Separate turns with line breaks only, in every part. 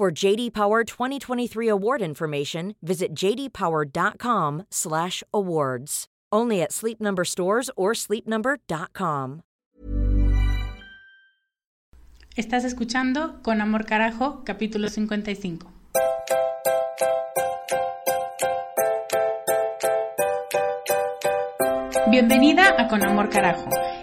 For JD Power 2023 award information, visit jdpower.com/awards. Only at Sleep Number stores or sleepnumber.com.
Estás escuchando Con amor carajo, capítulo 55. Bienvenida a Con amor carajo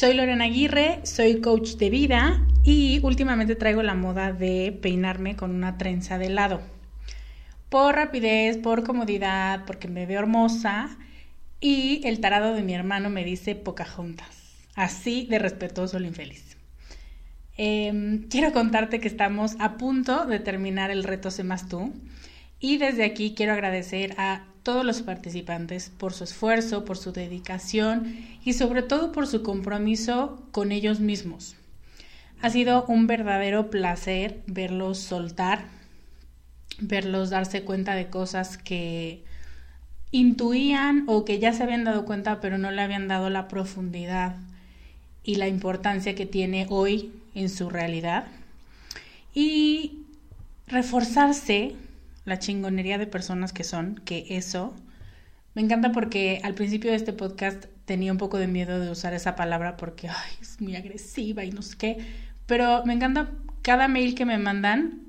Soy Lorena Aguirre, soy coach de vida y últimamente traigo la moda de peinarme con una trenza de lado. Por rapidez, por comodidad, porque me veo hermosa y el tarado de mi hermano me dice Pocahontas. Así de respetuoso el infeliz. Em, quiero contarte que estamos a punto de terminar el reto Sé Más Tú y desde aquí quiero agradecer a todos los participantes por su esfuerzo, por su dedicación y sobre todo por su compromiso con ellos mismos. Ha sido un verdadero placer verlos soltar, verlos darse cuenta de cosas que intuían o que ya se habían dado cuenta pero no le habían dado la profundidad y la importancia que tiene hoy en su realidad. Y reforzarse la chingonería de personas que son, que eso. Me encanta porque al principio de este podcast tenía un poco de miedo de usar esa palabra porque es muy agresiva y no sé qué, pero me encanta cada mail que me mandan,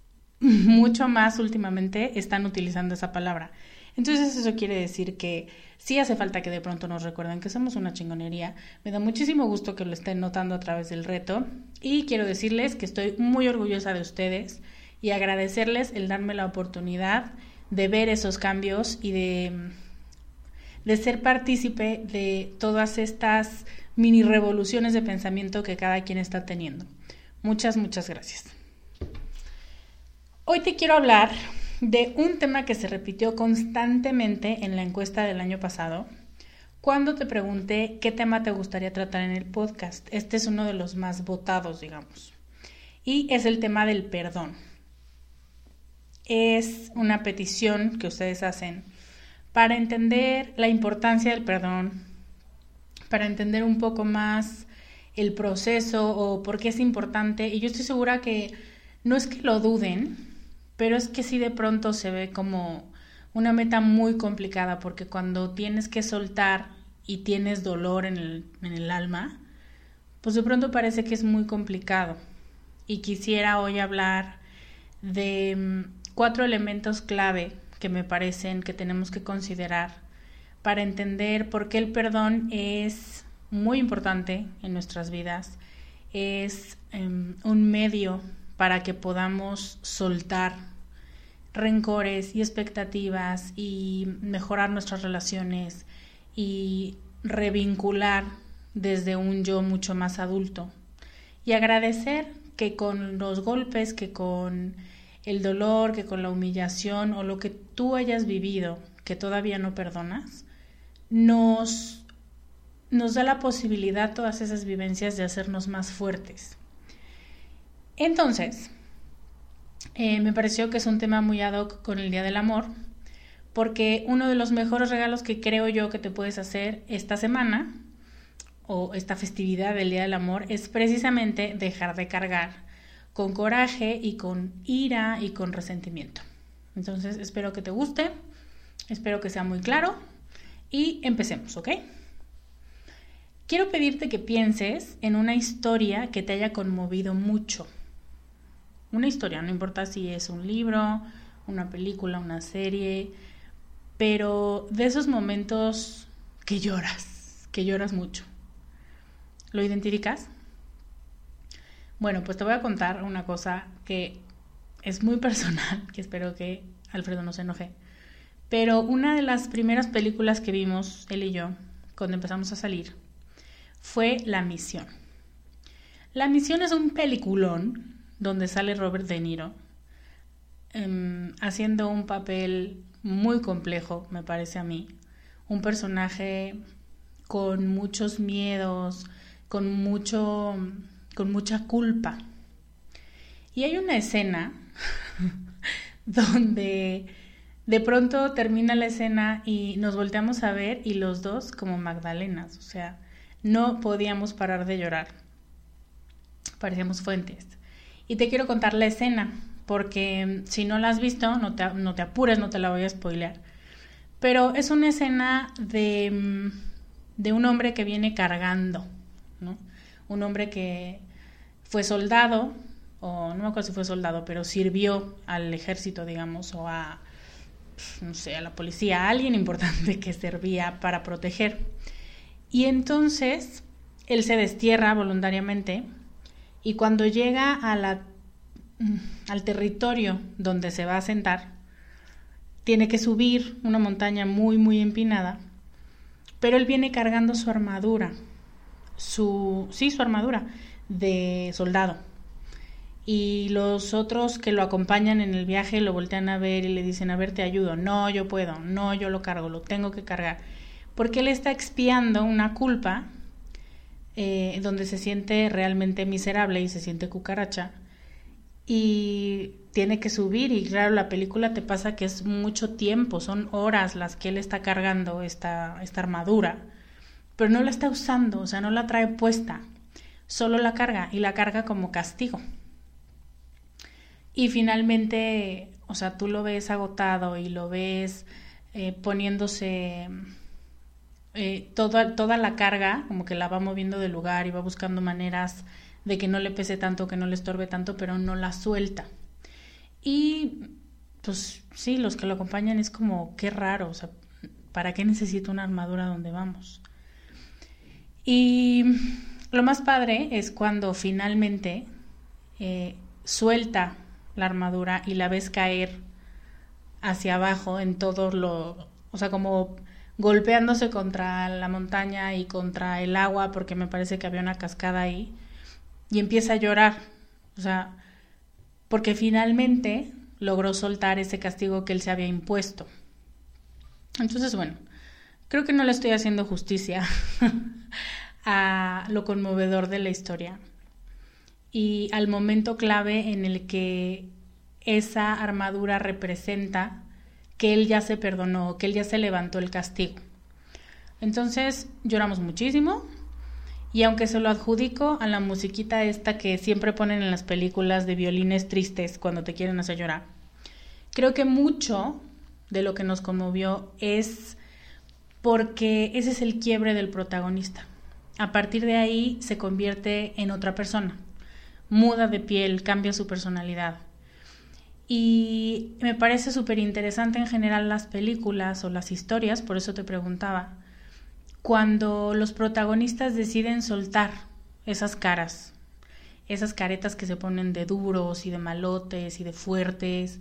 mucho más últimamente están utilizando esa palabra. Entonces eso quiere decir que sí hace falta que de pronto nos recuerden que somos una chingonería. Me da muchísimo gusto que lo estén notando a través del reto y quiero decirles que estoy muy orgullosa de ustedes y agradecerles el darme la oportunidad de ver esos cambios y de, de ser partícipe de todas estas mini revoluciones de pensamiento que cada quien está teniendo. Muchas, muchas gracias. Hoy te quiero hablar de un tema que se repitió constantemente en la encuesta del año pasado, cuando te pregunté qué tema te gustaría tratar en el podcast. Este es uno de los más votados, digamos. Y es el tema del perdón es una petición que ustedes hacen para entender la importancia del perdón, para entender un poco más el proceso o por qué es importante. Y yo estoy segura que no es que lo duden, pero es que sí de pronto se ve como una meta muy complicada porque cuando tienes que soltar y tienes dolor en el, en el alma, pues de pronto parece que es muy complicado. Y quisiera hoy hablar de mm, cuatro elementos clave que me parecen que tenemos que considerar para entender por qué el perdón es muy importante en nuestras vidas, es em, un medio para que podamos soltar rencores y expectativas y mejorar nuestras relaciones y revincular desde un yo mucho más adulto. Y agradecer que con los golpes, que con el dolor, que con la humillación o lo que tú hayas vivido que todavía no perdonas, nos, nos da la posibilidad todas esas vivencias de hacernos más fuertes. Entonces, eh, me pareció que es un tema muy ad hoc con el Día del Amor, porque uno de los mejores regalos que creo yo que te puedes hacer esta semana o esta festividad del Día del Amor es precisamente dejar de cargar con coraje y con ira y con resentimiento. Entonces espero que te guste, espero que sea muy claro y empecemos, ¿ok? Quiero pedirte que pienses en una historia que te haya conmovido mucho. Una historia, no importa si es un libro, una película, una serie, pero de esos momentos que lloras, que lloras mucho. ¿Lo identificas? Bueno, pues te voy a contar una cosa que es muy personal, que espero que Alfredo no se enoje. Pero una de las primeras películas que vimos, él y yo, cuando empezamos a salir, fue La Misión. La Misión es un peliculón donde sale Robert De Niro em, haciendo un papel muy complejo, me parece a mí. Un personaje con muchos miedos, con mucho con mucha culpa. Y hay una escena donde de pronto termina la escena y nos volteamos a ver y los dos como Magdalenas, o sea, no podíamos parar de llorar. Parecíamos fuentes. Y te quiero contar la escena, porque si no la has visto, no te, no te apures, no te la voy a spoilear. Pero es una escena de, mm, de un hombre que viene cargando un hombre que fue soldado, o no me acuerdo si fue soldado, pero sirvió al ejército, digamos, o a, no sé, a la policía, a alguien importante que servía para proteger. Y entonces él se destierra voluntariamente y cuando llega mm, al territorio donde se va a sentar, tiene que subir una montaña muy, muy empinada, pero él viene cargando su armadura su, sí, su armadura de soldado. Y los otros que lo acompañan en el viaje lo voltean a ver y le dicen, a ver, te ayudo. No, yo puedo. No, yo lo cargo, lo tengo que cargar. Porque él está expiando una culpa eh, donde se siente realmente miserable y se siente cucaracha. Y tiene que subir y claro, la película te pasa que es mucho tiempo, son horas las que él está cargando esta, esta armadura pero no la está usando, o sea, no la trae puesta, solo la carga y la carga como castigo. Y finalmente, o sea, tú lo ves agotado y lo ves eh, poniéndose eh, toda, toda la carga, como que la va moviendo de lugar y va buscando maneras de que no le pese tanto, que no le estorbe tanto, pero no la suelta. Y pues sí, los que lo acompañan es como, qué raro, o sea, ¿para qué necesito una armadura donde vamos? Y lo más padre es cuando finalmente eh, suelta la armadura y la ves caer hacia abajo en todo lo, o sea, como golpeándose contra la montaña y contra el agua, porque me parece que había una cascada ahí, y empieza a llorar, o sea, porque finalmente logró soltar ese castigo que él se había impuesto. Entonces, bueno, creo que no le estoy haciendo justicia a lo conmovedor de la historia y al momento clave en el que esa armadura representa que él ya se perdonó, que él ya se levantó el castigo. Entonces lloramos muchísimo y aunque se lo adjudico a la musiquita esta que siempre ponen en las películas de violines tristes cuando te quieren hacer llorar, creo que mucho de lo que nos conmovió es porque ese es el quiebre del protagonista. A partir de ahí se convierte en otra persona, muda de piel, cambia su personalidad. Y me parece súper interesante en general las películas o las historias, por eso te preguntaba, cuando los protagonistas deciden soltar esas caras, esas caretas que se ponen de duros y de malotes y de fuertes,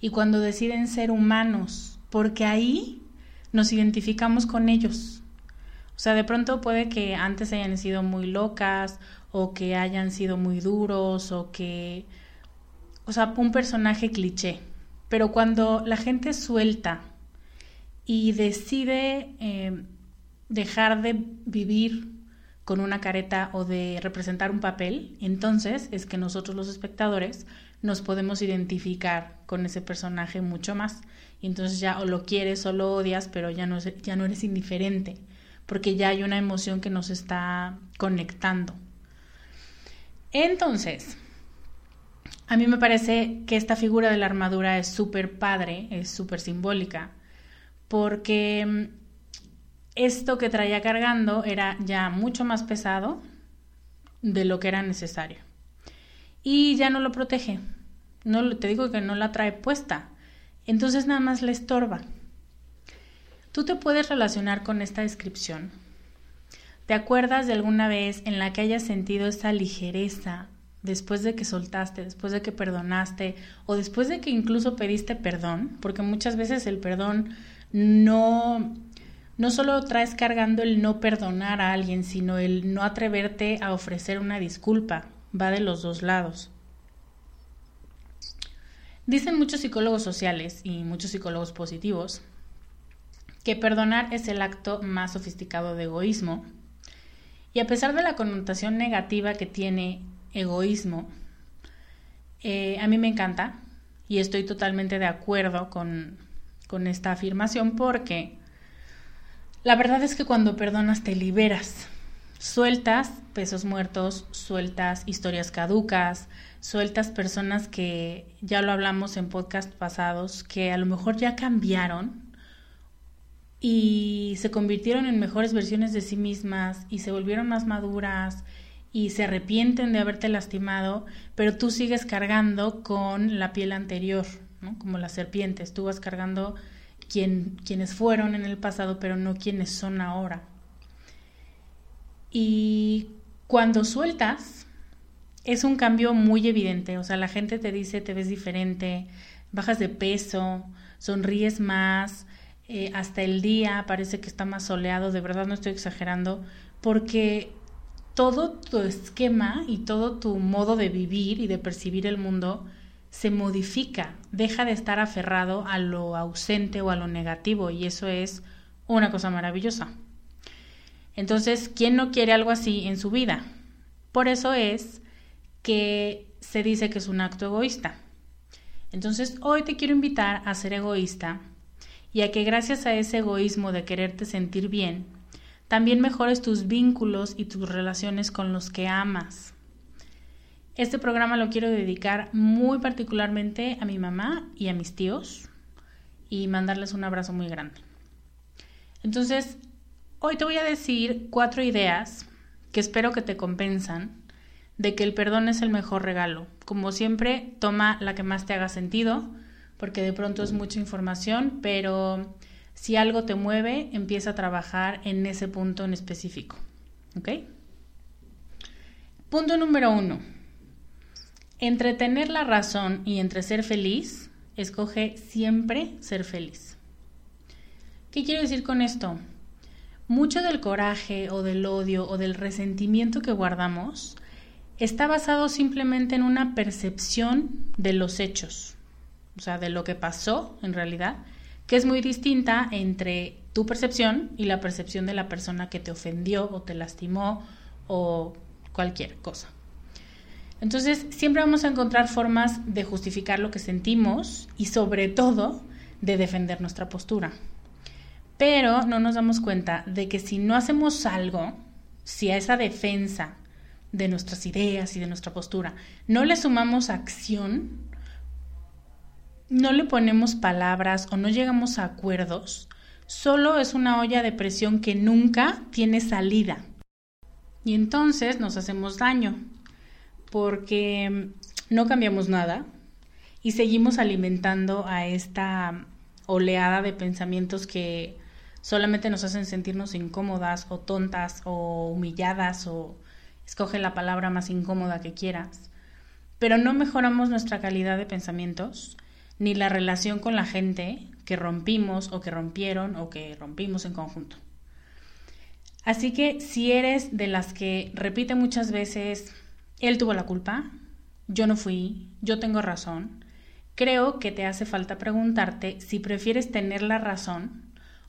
y cuando deciden ser humanos, porque ahí nos identificamos con ellos. O sea, de pronto puede que antes hayan sido muy locas o que hayan sido muy duros o que... O sea, un personaje cliché. Pero cuando la gente suelta y decide eh, dejar de vivir con una careta o de representar un papel, entonces es que nosotros los espectadores nos podemos identificar con ese personaje mucho más. Y entonces ya o lo quieres o lo odias, pero ya no, ya no eres indiferente, porque ya hay una emoción que nos está conectando. Entonces, a mí me parece que esta figura de la armadura es súper padre, es súper simbólica, porque mm, esto que traía cargando era ya mucho más pesado de lo que era necesario. Y ya no lo protege. No te digo que no la trae puesta. Entonces nada más le estorba. Tú te puedes relacionar con esta descripción. ¿Te acuerdas de alguna vez en la que hayas sentido esa ligereza después de que soltaste, después de que perdonaste o después de que incluso pediste perdón? Porque muchas veces el perdón no no solo traes cargando el no perdonar a alguien, sino el no atreverte a ofrecer una disculpa. Va de los dos lados. Dicen muchos psicólogos sociales y muchos psicólogos positivos que perdonar es el acto más sofisticado de egoísmo. Y a pesar de la connotación negativa que tiene egoísmo, eh, a mí me encanta y estoy totalmente de acuerdo con, con esta afirmación porque la verdad es que cuando perdonas te liberas. Sueltas pesos muertos, sueltas historias caducas, sueltas personas que, ya lo hablamos en podcast pasados, que a lo mejor ya cambiaron y se convirtieron en mejores versiones de sí mismas y se volvieron más maduras y se arrepienten de haberte lastimado, pero tú sigues cargando con la piel anterior, ¿no? Como las serpientes, tú vas cargando quienes fueron en el pasado, pero no quienes son ahora. Y cuando sueltas, es un cambio muy evidente, o sea, la gente te dice, te ves diferente, bajas de peso, sonríes más, eh, hasta el día parece que está más soleado, de verdad no estoy exagerando, porque todo tu esquema y todo tu modo de vivir y de percibir el mundo se modifica, deja de estar aferrado a lo ausente o a lo negativo y eso es una cosa maravillosa. Entonces, ¿quién no quiere algo así en su vida? Por eso es que se dice que es un acto egoísta. Entonces, hoy te quiero invitar a ser egoísta y a que gracias a ese egoísmo de quererte sentir bien, también mejores tus vínculos y tus relaciones con los que amas. Este programa lo quiero dedicar muy particularmente a mi mamá y a mis tíos y mandarles un abrazo muy grande. Entonces, hoy te voy a decir cuatro ideas que espero que te compensan de que el perdón es el mejor regalo. Como siempre, toma la que más te haga sentido, porque de pronto es mucha información, pero si algo te mueve, empieza a trabajar en ese punto en específico. ¿Ok? Punto número uno entre tener la razón y entre ser feliz, escoge siempre ser feliz. ¿Qué quiero decir con esto? Mucho del coraje o del odio o del resentimiento que guardamos está basado simplemente en una percepción de los hechos, o sea, de lo que pasó en realidad, que es muy distinta entre tu percepción y la percepción de la persona que te ofendió o te lastimó o cualquier cosa. Entonces, siempre vamos a encontrar formas de justificar lo que sentimos y sobre todo de defender nuestra postura. Pero no nos damos cuenta de que si no hacemos algo, si a esa defensa de nuestras ideas y de nuestra postura no le sumamos acción, no le ponemos palabras o no llegamos a acuerdos, solo es una olla de presión que nunca tiene salida. Y entonces nos hacemos daño porque no cambiamos nada y seguimos alimentando a esta oleada de pensamientos que solamente nos hacen sentirnos incómodas o tontas o humilladas o escoge la palabra más incómoda que quieras, pero no mejoramos nuestra calidad de pensamientos ni la relación con la gente que rompimos o que rompieron o que rompimos en conjunto. Así que si eres de las que repite muchas veces, él tuvo la culpa, yo no fui, yo tengo razón, creo que te hace falta preguntarte si prefieres tener la razón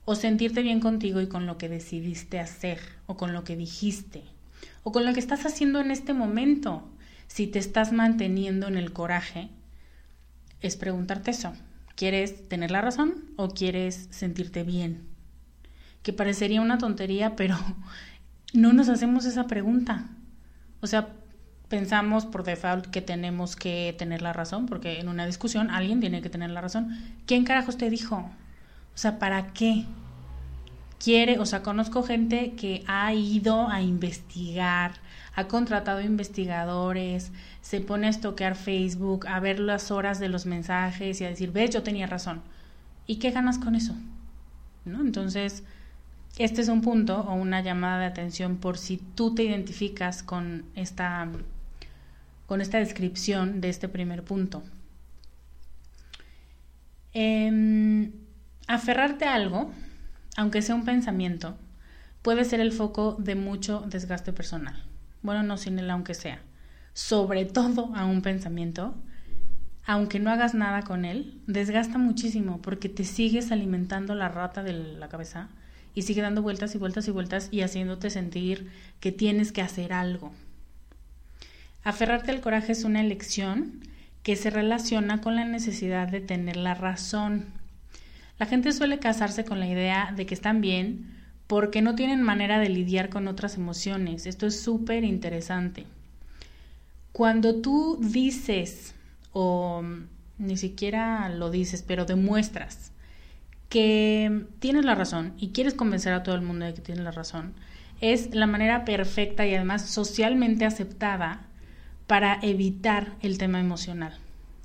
o sentirte bien contigo y con lo que decidiste hacer o con lo que dijiste o con lo que estás haciendo en este momento. Si te estás manteniendo en el coraje, es preguntarte eso. ¿Quieres tener la razón o quieres sentirte bien? Que parecería una tontería, pero no nos hacemos esa pregunta. O sea, pensamos por default que tenemos que tener la razón, porque en una discusión alguien tiene que tener la razón. ¿Quién carajos te dijo? O sea, ¿para qué? Quiere, o sea, conozco gente que ha ido a investigar, ha contratado investigadores, se pone a estoquear Facebook, a ver las horas de los mensajes y a decir, ves, yo tenía razón. ¿Y qué ganas con eso? ¿No? Entonces, este es un punto o una llamada de atención por si tú te identificas con esta, con esta descripción de este primer punto. Em, aferrarte a algo, aunque sea un pensamiento, puede ser el foco de mucho desgaste personal. Bueno, no sin el aunque sea. Sobre todo a un pensamiento, aunque no hagas nada con él, desgasta muchísimo porque te sigues alimentando la rata de la cabeza y sigue dando vueltas y vueltas y vueltas y haciéndote sentir que tienes que hacer algo. Aferrarte al coraje es una elección que se relaciona con la necesidad de tener la razón. La gente suele casarse con la idea de que están bien porque no tienen manera de lidiar con otras emociones. Esto es súper interesante. Cuando tú dices, o ni siquiera lo dices, pero demuestras que tienes la razón y quieres convencer a todo el mundo de que tienes la razón, es la manera perfecta y además socialmente aceptada para evitar el tema emocional.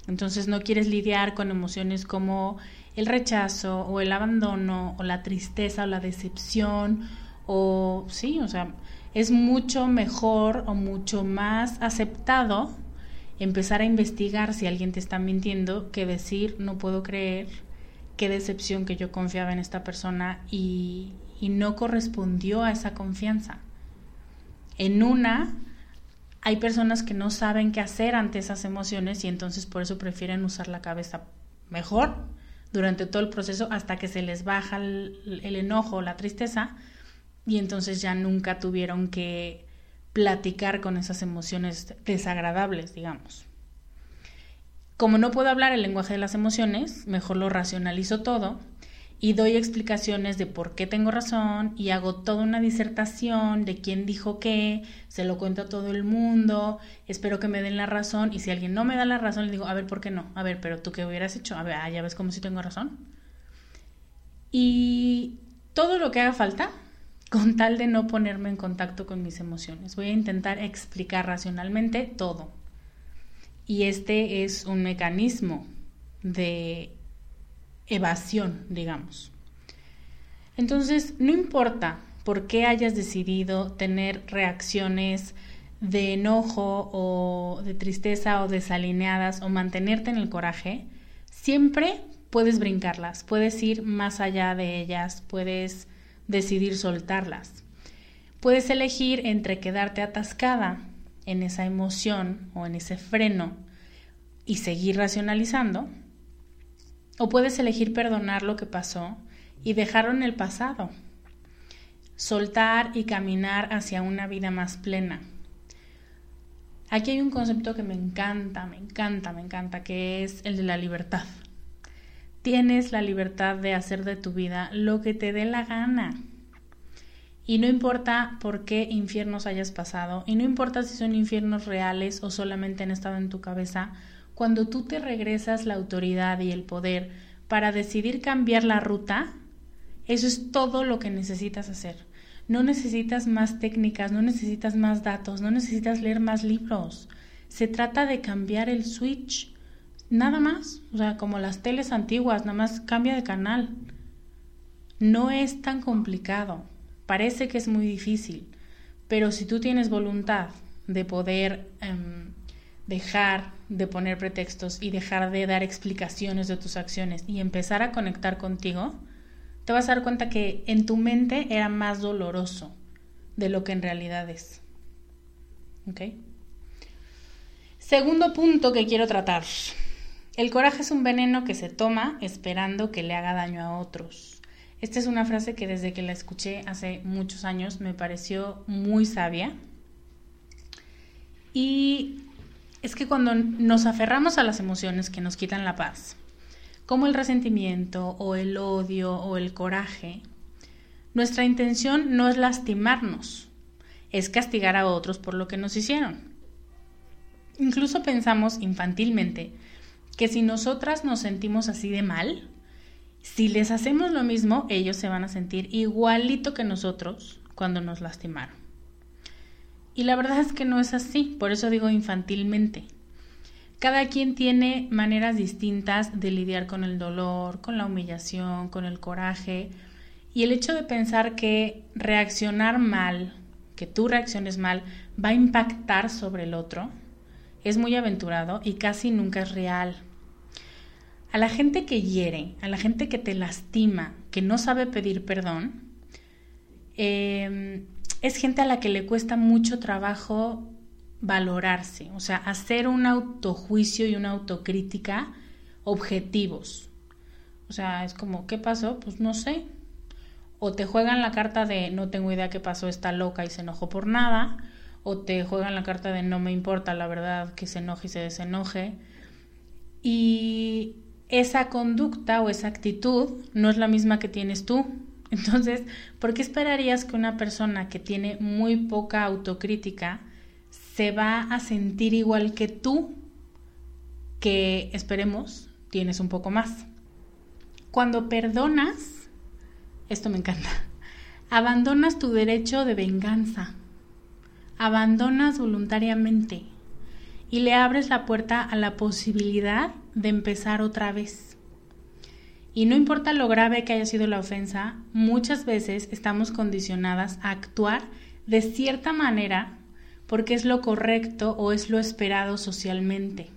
Entonces no quieres lidiar con emociones como el rechazo o el abandono o la tristeza o la decepción o sí, o sea, es mucho mejor o mucho más aceptado empezar a investigar si alguien te está mintiendo que decir no puedo creer qué decepción que yo confiaba en esta persona y, y no correspondió a esa confianza. En una, hay personas que no saben qué hacer ante esas emociones y entonces por eso prefieren usar la cabeza mejor durante todo el proceso hasta que se les baja el, el enojo la tristeza y entonces ya nunca tuvieron que platicar con esas emociones desagradables, digamos. Como no puedo hablar el lenguaje de las emociones, mejor lo racionalizo todo y doy explicaciones de por qué tengo razón y hago toda una disertación de quién dijo qué, se lo cuento a todo el mundo, espero que me den la razón y si alguien no me da la razón le digo, a ver, ¿por qué no? A ver, pero tú qué hubieras hecho? A ver, ah, ya ves cómo si tengo razón. Y todo lo que haga falta con tal de no ponerme en contacto con mis emociones. Voy a intentar explicar racionalmente todo y este es un mecanismo de evasión, digamos. Entonces, no importa por qué hayas decidido tener reacciones de enojo o de tristeza o desalineadas o mantenerte en el coraje, siempre puedes brincarlas, puedes ir más allá de ellas, puedes decidir soltarlas. Puedes elegir entre quedarte atascada en esa emoción o en ese freno y seguir racionalizando, o puedes elegir perdonar lo que pasó y dejarlo en el pasado, soltar y caminar hacia una vida más plena. Aquí hay un concepto que me encanta, me encanta, me encanta, que es el de la libertad. Tienes la libertad de hacer de tu vida lo que te dé la gana. Y no importa por qué infiernos hayas pasado, y no importa si son infiernos reales o solamente han estado en tu cabeza, cuando tú te regresas la autoridad y el poder para decidir cambiar la ruta, eso es todo lo que necesitas hacer. No necesitas más técnicas, no necesitas más datos, no necesitas leer más libros. Se trata de cambiar el switch. Nada más. O sea, como las teles antiguas, nada más cambia de canal. No es tan complicado. Parece que es muy difícil, pero si tú tienes voluntad de poder em, dejar de poner pretextos y dejar de dar explicaciones de tus acciones y empezar a conectar contigo, te vas a dar cuenta que en tu mente era más doloroso de lo que en realidad es. ¿Ok? Segundo punto que quiero tratar. El coraje es un veneno que se toma esperando que le haga daño a otros. Esta es una frase que desde que la escuché hace muchos años me pareció muy sabia. Y es que cuando nos aferramos a las emociones que nos quitan la paz, como el resentimiento o el odio o el coraje, nuestra intención no es lastimarnos, es castigar a otros por lo que nos hicieron. Incluso pensamos infantilmente que si nosotras nos sentimos así de mal, si les hacemos lo mismo, ellos se van a sentir igualito que nosotros cuando nos lastimaron. Y la verdad es que no es así, por eso digo infantilmente. Cada quien tiene maneras distintas de lidiar con el dolor, con la humillación, con el coraje. Y el hecho de pensar que reaccionar mal, que tú reacciones mal, va a impactar sobre el otro, es muy aventurado y casi nunca es real. A la gente que hiere, a la gente que te lastima, que no sabe pedir perdón, em, es gente a la que le cuesta mucho trabajo valorarse, o sea, hacer un autojuicio y una autocrítica objetivos. O sea, es como, ¿qué pasó? Pues no sé. O te juegan la carta de no tengo idea qué pasó, está loca y se enojó por nada, o te juegan la carta de no me importa, la verdad, que se enoje y se desenoje. Y esa conducta o esa actitud no es la misma que tienes tú. Entonces, ¿por qué esperarías que una persona que tiene muy poca autocrítica se va a sentir igual que tú, que esperemos tienes un poco más? Cuando perdonas, esto me encanta, abandonas tu derecho de venganza abandonas voluntariamente y le abres la puerta a la posibilidad de empezar otra vez. Y no importa lo grave que haya sido la ofensa, muchas veces estamos condicionadas a actuar de cierta manera porque es lo correcto o es lo esperado socialmente.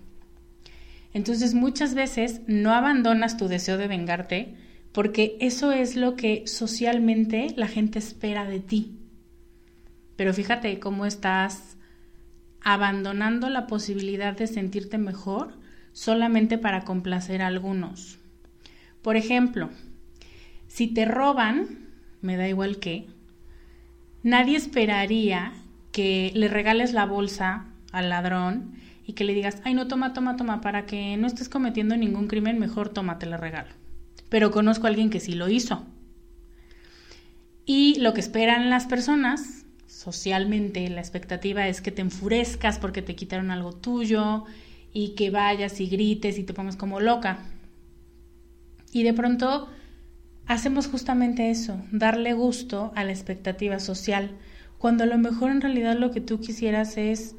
Entonces muchas veces no abandonas tu deseo de vengarte porque eso es lo que socialmente la gente espera de ti. Pero fíjate cómo estás abandonando la posibilidad de sentirte mejor solamente para complacer a algunos. Por ejemplo, si te roban, me da igual qué, nadie esperaría que le regales la bolsa al ladrón y que le digas, ay no, toma, toma, toma, para que no estés cometiendo ningún crimen, mejor toma, te la regalo. Pero conozco a alguien que sí lo hizo. Y lo que esperan las personas socialmente la expectativa es que te enfurezcas porque te quitaron algo tuyo y que vayas y grites y te pongas como loca. Y de pronto hacemos justamente eso, darle gusto a la expectativa social, cuando a lo mejor en realidad lo que tú quisieras es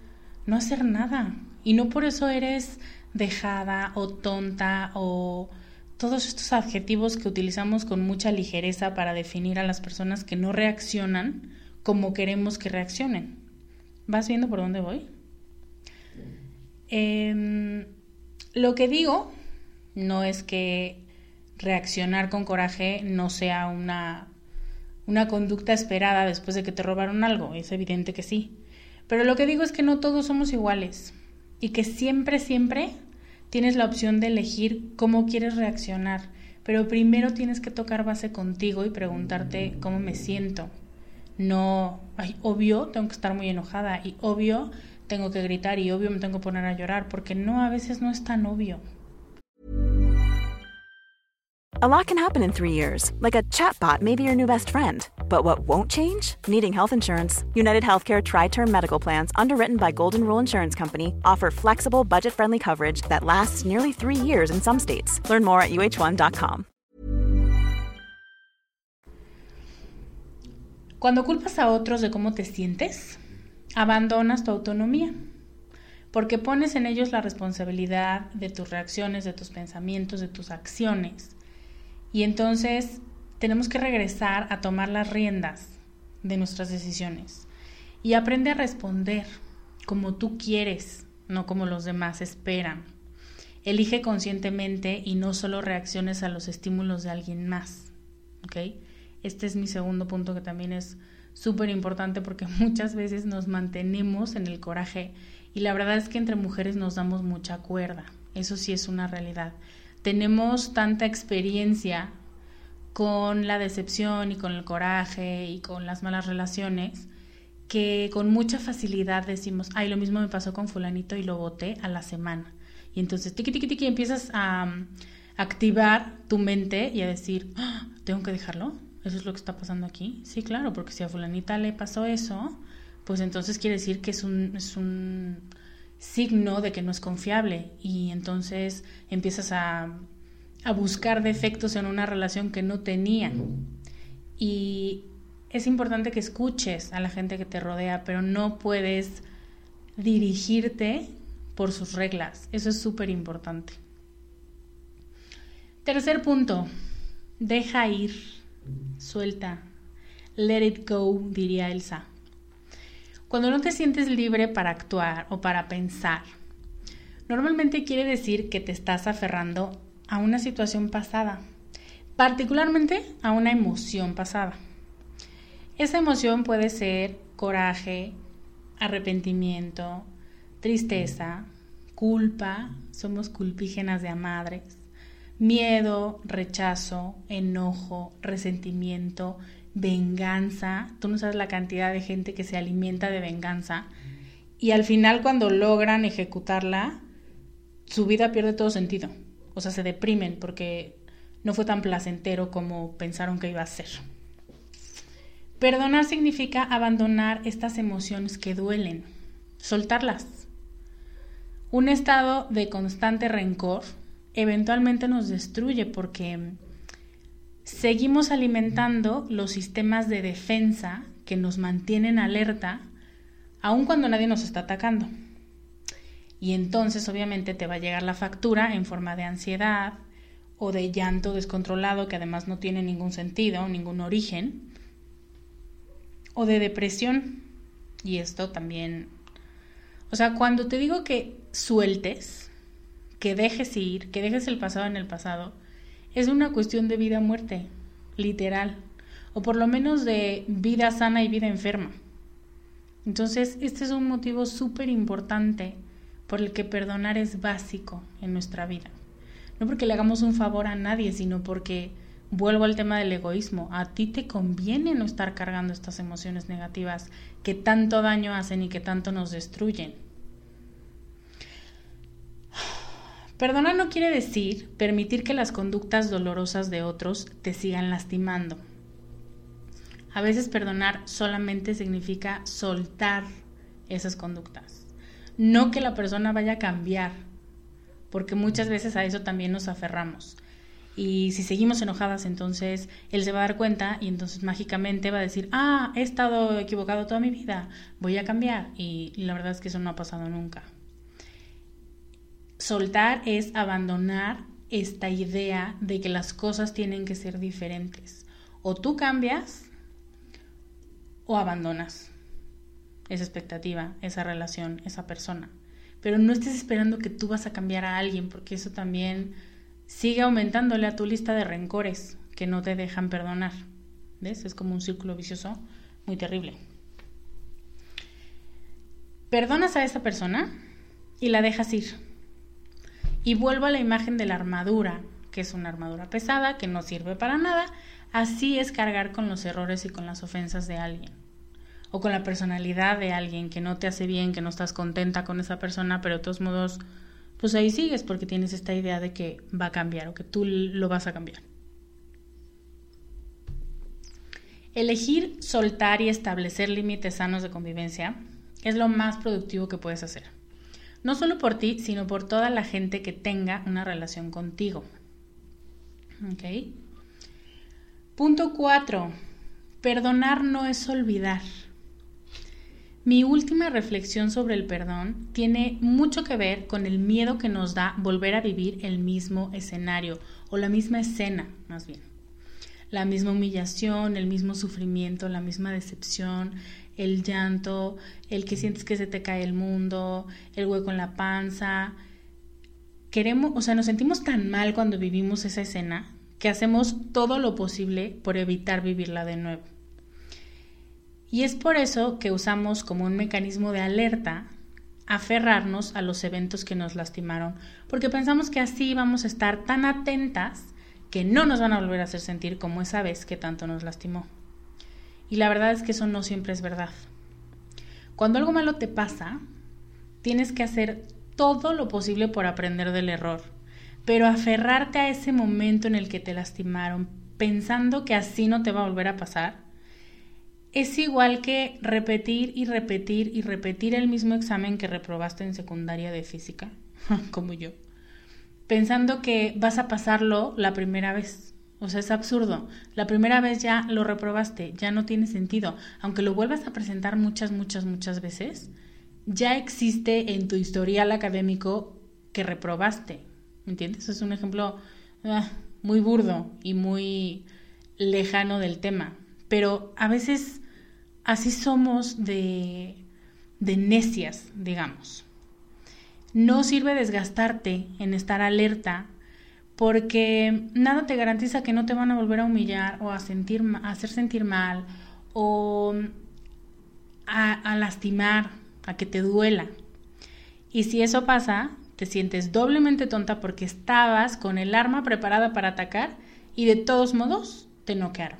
no hacer nada. Y no por eso eres dejada o tonta o todos estos adjetivos que utilizamos con mucha ligereza para definir a las personas que no reaccionan como queremos que reaccionen. ¿Vas viendo por dónde voy? Em, lo que digo no es que reaccionar con coraje no sea una, una conducta esperada después de que te robaron algo, es evidente que sí. Pero lo que digo es que no todos somos iguales y que siempre, siempre tienes la opción de elegir cómo quieres reaccionar. Pero primero tienes que tocar base contigo y preguntarte cómo me siento, no, obvio tengo que estar muy enojada y obvio tengo que gritar y obvio me tengo que poner a llorar porque no, a veces no es tan obvio.
A lot can happen in three years, like a chatbot may be your new best friend. But what won't change? Needing health insurance. United Healthcare Tri Term Medical Plans, underwritten by Golden Rule Insurance Company, offer flexible, budget friendly coverage that lasts nearly three years in some states. Learn more at uh1.com.
Cuando culpas a otros de cómo te sientes, abandonas tu autonomía, porque pones en ellos la responsabilidad de tus reacciones, de tus pensamientos, de tus acciones. Y entonces tenemos que regresar a tomar las riendas de nuestras decisiones y aprende a responder como tú quieres, no como los demás esperan. Elige conscientemente y no solo reacciones a los estímulos de alguien más. ¿Ok? Este es mi segundo punto que también es súper importante porque muchas veces nos mantenemos en el coraje y la verdad es que entre mujeres nos damos mucha cuerda. Eso sí es una realidad. Tenemos tanta experiencia con la decepción y con el coraje y con las malas relaciones que con mucha facilidad decimos, ay, lo mismo me pasó con fulanito y lo voté a la semana. Y entonces, tiki, tiki, tiki, empiezas a um, activar tu mente y a decir, ah, tengo que dejarlo, eso es lo que está pasando aquí. Sí, claro, porque si a fulanita le pasó eso, pues entonces quiere decir que es un, es un signo de que no es confiable y entonces empiezas a, a buscar defectos en una relación que no tenía. Y es importante que escuches a la gente que te rodea, pero no puedes dirigirte por sus reglas. Eso es súper importante. Tercer punto, deja ir, suelta, let it go, diría Elsa. Cuando no te sientes libre para actuar o para pensar, normalmente quiere decir que te estás aferrando a una situación pasada, particularmente a una emoción pasada. Esa emoción puede ser coraje, arrepentimiento, tristeza, culpa, somos culpígenas de amadres, miedo, rechazo, enojo, resentimiento, venganza. Tú no sabes la cantidad de gente que se alimenta de venganza y al final cuando logran ejecutarla, su vida pierde todo sentido. O sea, se deprimen porque no fue tan placentero como pensaron que iba a ser. Perdonar significa abandonar estas emociones que duelen, soltarlas. Un estado de constante rencor eventualmente nos destruye porque seguimos alimentando los sistemas de defensa que nos mantienen alerta aun cuando nadie nos está atacando. Y entonces obviamente te va a llegar la factura en forma de ansiedad o de llanto descontrolado que además no tiene ningún sentido, ningún origen o de depresión. Y esto también, o sea, cuando te digo que sueltes, que dejes ir, que dejes el pasado en el pasado, es una cuestión de vida-muerte, literal, o por lo menos de vida sana y vida enferma. Entonces, este es un motivo súper importante por el que perdonar es básico en nuestra vida. No porque le hagamos un favor a nadie, sino porque Vuelvo al tema del egoísmo. A ti te conviene no estar cargando estas emociones negativas que tanto daño hacen y que tanto nos destruyen. Perdonar no quiere decir permitir que las conductas dolorosas de otros te sigan lastimando. A veces perdonar solamente significa soltar esas conductas. No que la persona vaya a cambiar, porque muchas veces a eso también nos aferramos. Y si seguimos enojadas, entonces él se va a dar cuenta y entonces mágicamente va a decir, ah, he estado equivocado toda mi vida, voy a cambiar. Y la verdad es que eso no ha pasado nunca. Soltar es abandonar esta idea de que las cosas tienen que ser diferentes. O tú cambias o abandonas esa expectativa, esa relación, esa persona. Pero no estés esperando que tú vas a cambiar a alguien, porque eso también sigue aumentándole a tu lista de rencores que no te dejan perdonar. ¿Ves? Es como un círculo vicioso muy terrible. Perdonas a esa persona y la dejas ir. Y vuelvo a la imagen de la armadura, que es una armadura pesada, que no sirve para nada. Así es cargar con los errores y con las ofensas de alguien. O con la personalidad de alguien que no te hace bien, que no estás contenta con esa persona, pero de todos modos pues ahí sigues porque tienes esta idea de que va a cambiar o que tú lo vas a cambiar. Elegir, soltar y establecer límites sanos de convivencia es lo más productivo que puedes hacer. No solo por ti, sino por toda la gente que tenga una relación contigo. ¿Ok? Punto 4. Perdonar no es olvidar. Mi última reflexión sobre el perdón tiene mucho que ver con el miedo que nos da volver a vivir el mismo escenario o la misma escena, más bien. La misma humillación, el mismo sufrimiento, la misma decepción, el llanto, el que sientes que se te cae el mundo, el hueco en la panza. Queremos, o sea, nos sentimos tan mal cuando vivimos esa escena que hacemos todo lo posible por evitar vivirla de nuevo. Y es por eso que usamos como un mecanismo de alerta aferrarnos a los eventos que nos lastimaron, porque pensamos que así vamos a estar tan atentas que no nos van a volver a hacer sentir como esa vez que tanto nos lastimó. Y la verdad es que eso no siempre es verdad. Cuando algo malo te pasa, tienes que hacer todo lo posible por aprender del error, pero aferrarte a ese momento en el que te lastimaron, pensando que así no te va a volver a pasar, es igual que repetir y repetir y repetir el mismo examen que reprobaste en secundaria de física, como yo, pensando que vas a pasarlo la primera vez. O sea, es absurdo. La primera vez ya lo reprobaste, ya no tiene sentido. Aunque lo vuelvas a presentar muchas, muchas, muchas veces, ya existe en tu historial académico que reprobaste. ¿Me entiendes? Es un ejemplo ah, muy burdo y muy lejano del tema. Pero a veces así somos de, de necias, digamos. No sirve desgastarte en estar alerta porque nada te garantiza que no te van a volver a humillar o a, sentir, a hacer sentir mal o a, lastimar, a que te duela. Y si eso pasa, te sientes doblemente tonta porque estabas con el arma preparada para atacar y de todos modos te noquearon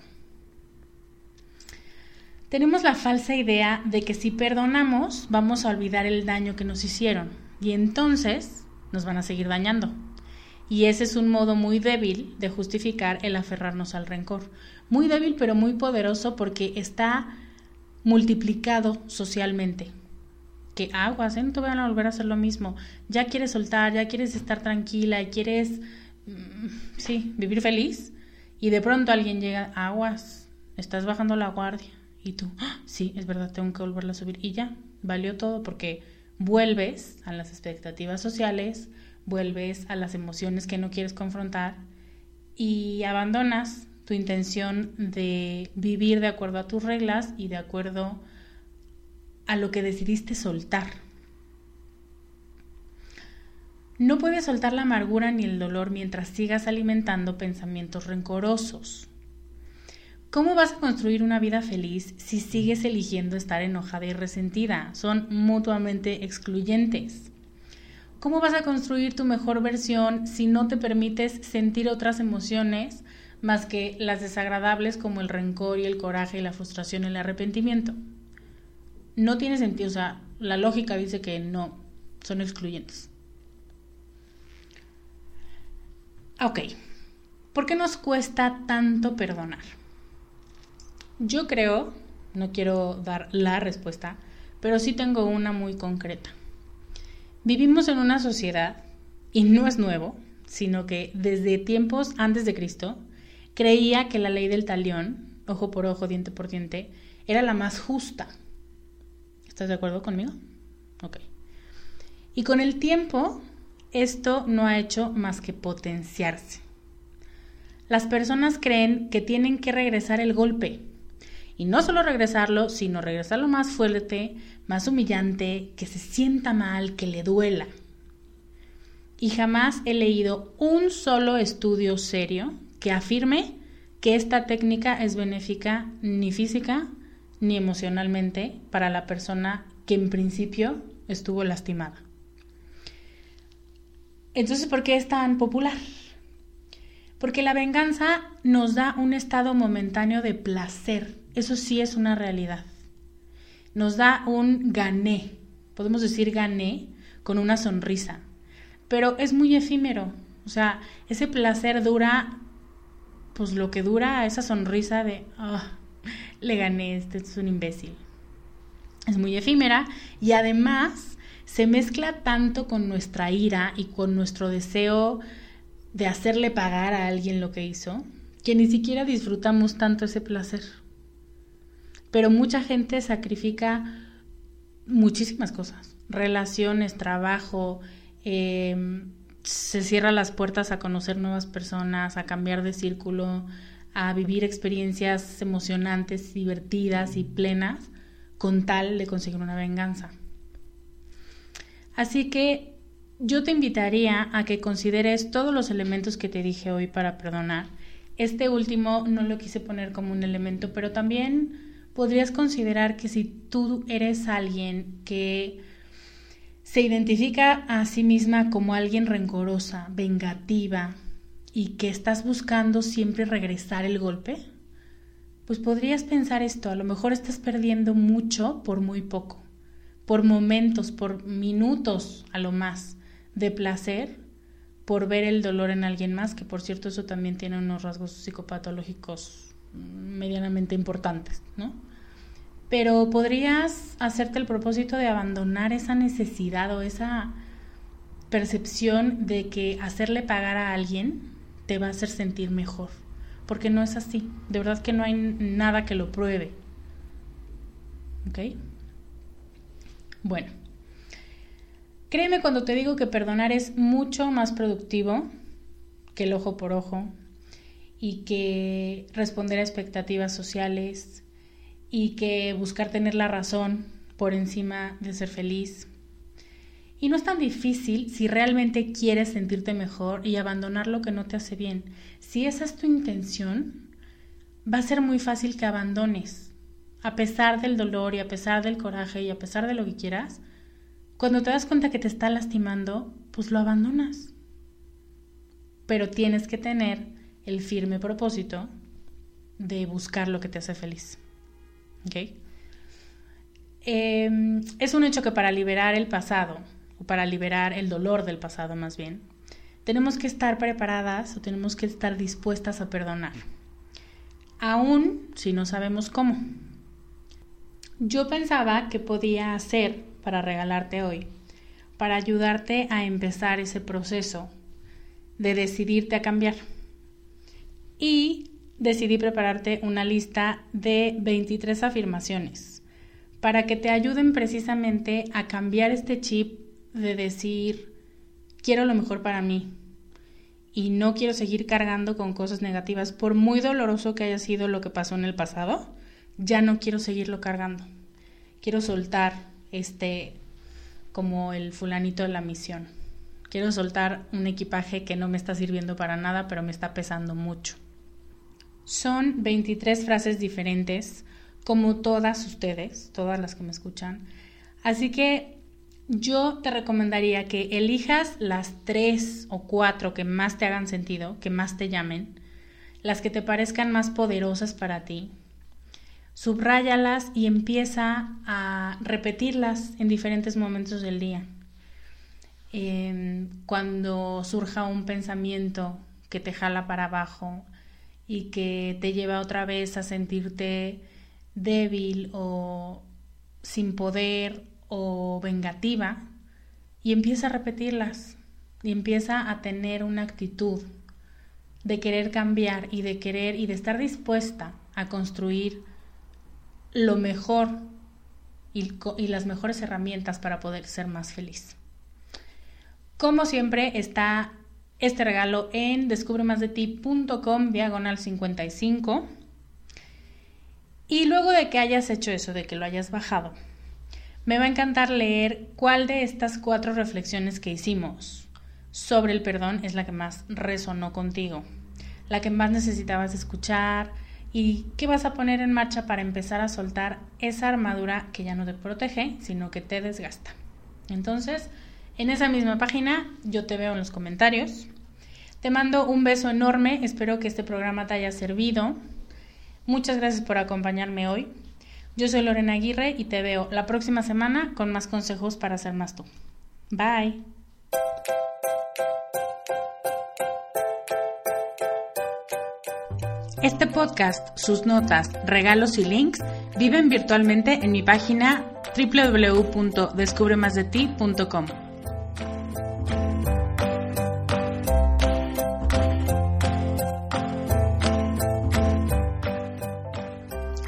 tenemos la falsa idea de que si perdonamos vamos a olvidar el daño que nos hicieron y entonces nos van a seguir dañando. Y ese es un modo muy débil de justificar el aferrarnos al rencor. Muy débil pero muy poderoso porque está multiplicado socialmente. Que aguas, ¿eh? no te van a volver a hacer lo mismo. Ya quieres soltar, ya quieres estar tranquila y quieres, mm, sí, vivir feliz. Y de pronto alguien llega, aguas, estás bajando la guardia y tú, ¡Ah! sí, es verdad, tengo que volverla a subir. Y ya, valió todo porque vuelves a las expectativas sociales, vuelves a las emociones que no quieres confrontar y abandonas tu intención de vivir de acuerdo a tus reglas y de acuerdo a lo que decidiste soltar. No puedes soltar la amargura ni el dolor mientras sigas alimentando pensamientos rencorosos. ¿Cómo vas a construir una vida feliz si sigues eligiendo estar enojada y resentida? Son mutuamente excluyentes. ¿Cómo vas a construir tu mejor versión si no te permites sentir otras emociones más que las desagradables como el rencor y el coraje y la frustración y el arrepentimiento? No tiene sentido, o sea, la lógica dice que no, son excluyentes. Ok, ¿por qué nos cuesta tanto perdonar? Yo creo, no quiero dar la respuesta, pero sí tengo una muy concreta. Vivimos en una sociedad, y no es nuevo, sino que desde tiempos antes de Cristo, creía que la ley del talión, ojo por ojo, diente por diente, era la más justa. ¿Estás de acuerdo conmigo? Ok. Y con el tiempo, esto no ha hecho más que potenciarse. Las personas creen que tienen que regresar el golpe, y no solo regresarlo, sino regresarlo más fuerte, más humillante, que se sienta mal, que le duela. Y jamás he leído un solo estudio serio que afirme que esta técnica es benéfica ni física ni emocionalmente para la persona que en principio estuvo lastimada. Entonces, ¿por qué es tan popular? Porque la venganza nos da un estado momentáneo de placer eso sí es una realidad. Nos da un gané, podemos decir gané con una sonrisa, pero es muy efímero. O sea, ese placer dura, pues lo que dura esa sonrisa de, ah, le gané, este es un imbécil. Es muy efímera y además se mezcla tanto con nuestra ira y con nuestro deseo de hacerle pagar a alguien lo que hizo, que ni siquiera disfrutamos tanto ese placer pero mucha gente sacrifica muchísimas cosas, relaciones, trabajo, em, se cierra las puertas a conocer nuevas personas, a cambiar de círculo, a vivir experiencias emocionantes, divertidas y plenas con tal de conseguir una venganza. Así que yo te invitaría a que consideres todos los elementos que te dije hoy para perdonar. Este último no lo quise poner como un elemento, pero también podrías considerar que si tú eres alguien que se identifica a sí misma como alguien rencorosa, vengativa y que estás buscando siempre regresar el golpe, pues podrías pensar esto, a lo mejor estás perdiendo mucho por muy poco, por momentos, por minutos a lo más de placer por ver el dolor en alguien más, que por cierto eso también tiene unos rasgos psicopatológicos medianamente importantes, ¿no? Pero podrías hacerte el propósito de abandonar esa necesidad o esa percepción de que hacerle pagar a alguien te va a hacer sentir mejor, porque no es así, de verdad que no hay nada que lo pruebe. ¿Ok? Bueno. Créeme cuando te digo que perdonar es mucho más productivo que el ojo por ojo y que responder a expectativas sociales y que buscar tener la razón por encima de ser feliz. Y no es tan difícil si realmente quieres sentirte mejor y abandonar lo que no te hace bien. Si esa es tu intención, va a ser muy fácil que abandones. A pesar del dolor y a pesar del coraje y a pesar de lo que quieras, cuando te das cuenta que te está lastimando, pues lo abandonas. Pero tienes que tener el firme propósito de buscar lo que te hace feliz. Em, es un hecho que para liberar el pasado, o para liberar el dolor del pasado más bien, tenemos que estar preparadas o tenemos que estar dispuestas a perdonar, aún si no sabemos cómo. Yo pensaba que podía hacer para regalarte hoy, para ayudarte a empezar ese proceso de decidirte a cambiar. Y decidí prepararte una lista de 23 afirmaciones para que te ayuden precisamente a cambiar este chip de decir, quiero lo mejor para mí y no quiero seguir cargando con cosas negativas, por muy doloroso que haya sido lo que pasó en el pasado, ya no quiero seguirlo cargando. Quiero soltar, este, como el fulanito de la misión. Quiero soltar un equipaje que no me está sirviendo para nada, pero me está pesando mucho. Son 23 frases diferentes, como todas ustedes, todas las que me escuchan. Así que yo te recomendaría que elijas las tres o cuatro que más te hagan sentido, que más te llamen, las que te parezcan más poderosas para ti, subráyalas y empieza a repetirlas en diferentes momentos del día. cuando surja un pensamiento que te jala para abajo y que te lleva otra vez a sentirte débil o sin poder o vengativa, y empieza a repetirlas y empieza a tener una actitud de querer cambiar y de querer y de estar dispuesta a construir lo mejor y, las mejores herramientas para poder ser más feliz. Como siempre está este regalo en descubremasdeti.com diagonal 55. Y luego de que hayas hecho eso, de que lo hayas bajado, me va a encantar leer cuál de estas cuatro reflexiones que hicimos sobre el perdón es la que más resonó contigo, la que más necesitabas escuchar, ¿Y qué vas a poner en marcha para empezar a soltar esa armadura que ya no te protege, sino que te desgasta? Entonces, en esa misma página yo te veo en los comentarios. Te mando un beso enorme, espero que este programa te haya servido. Muchas gracias por acompañarme hoy. Yo soy Lorena Aguirre y te veo la próxima semana con más consejos para ser más tú. Bye. Este podcast, sus notas, regalos y links viven virtualmente en mi página www.descubremasdeti.com.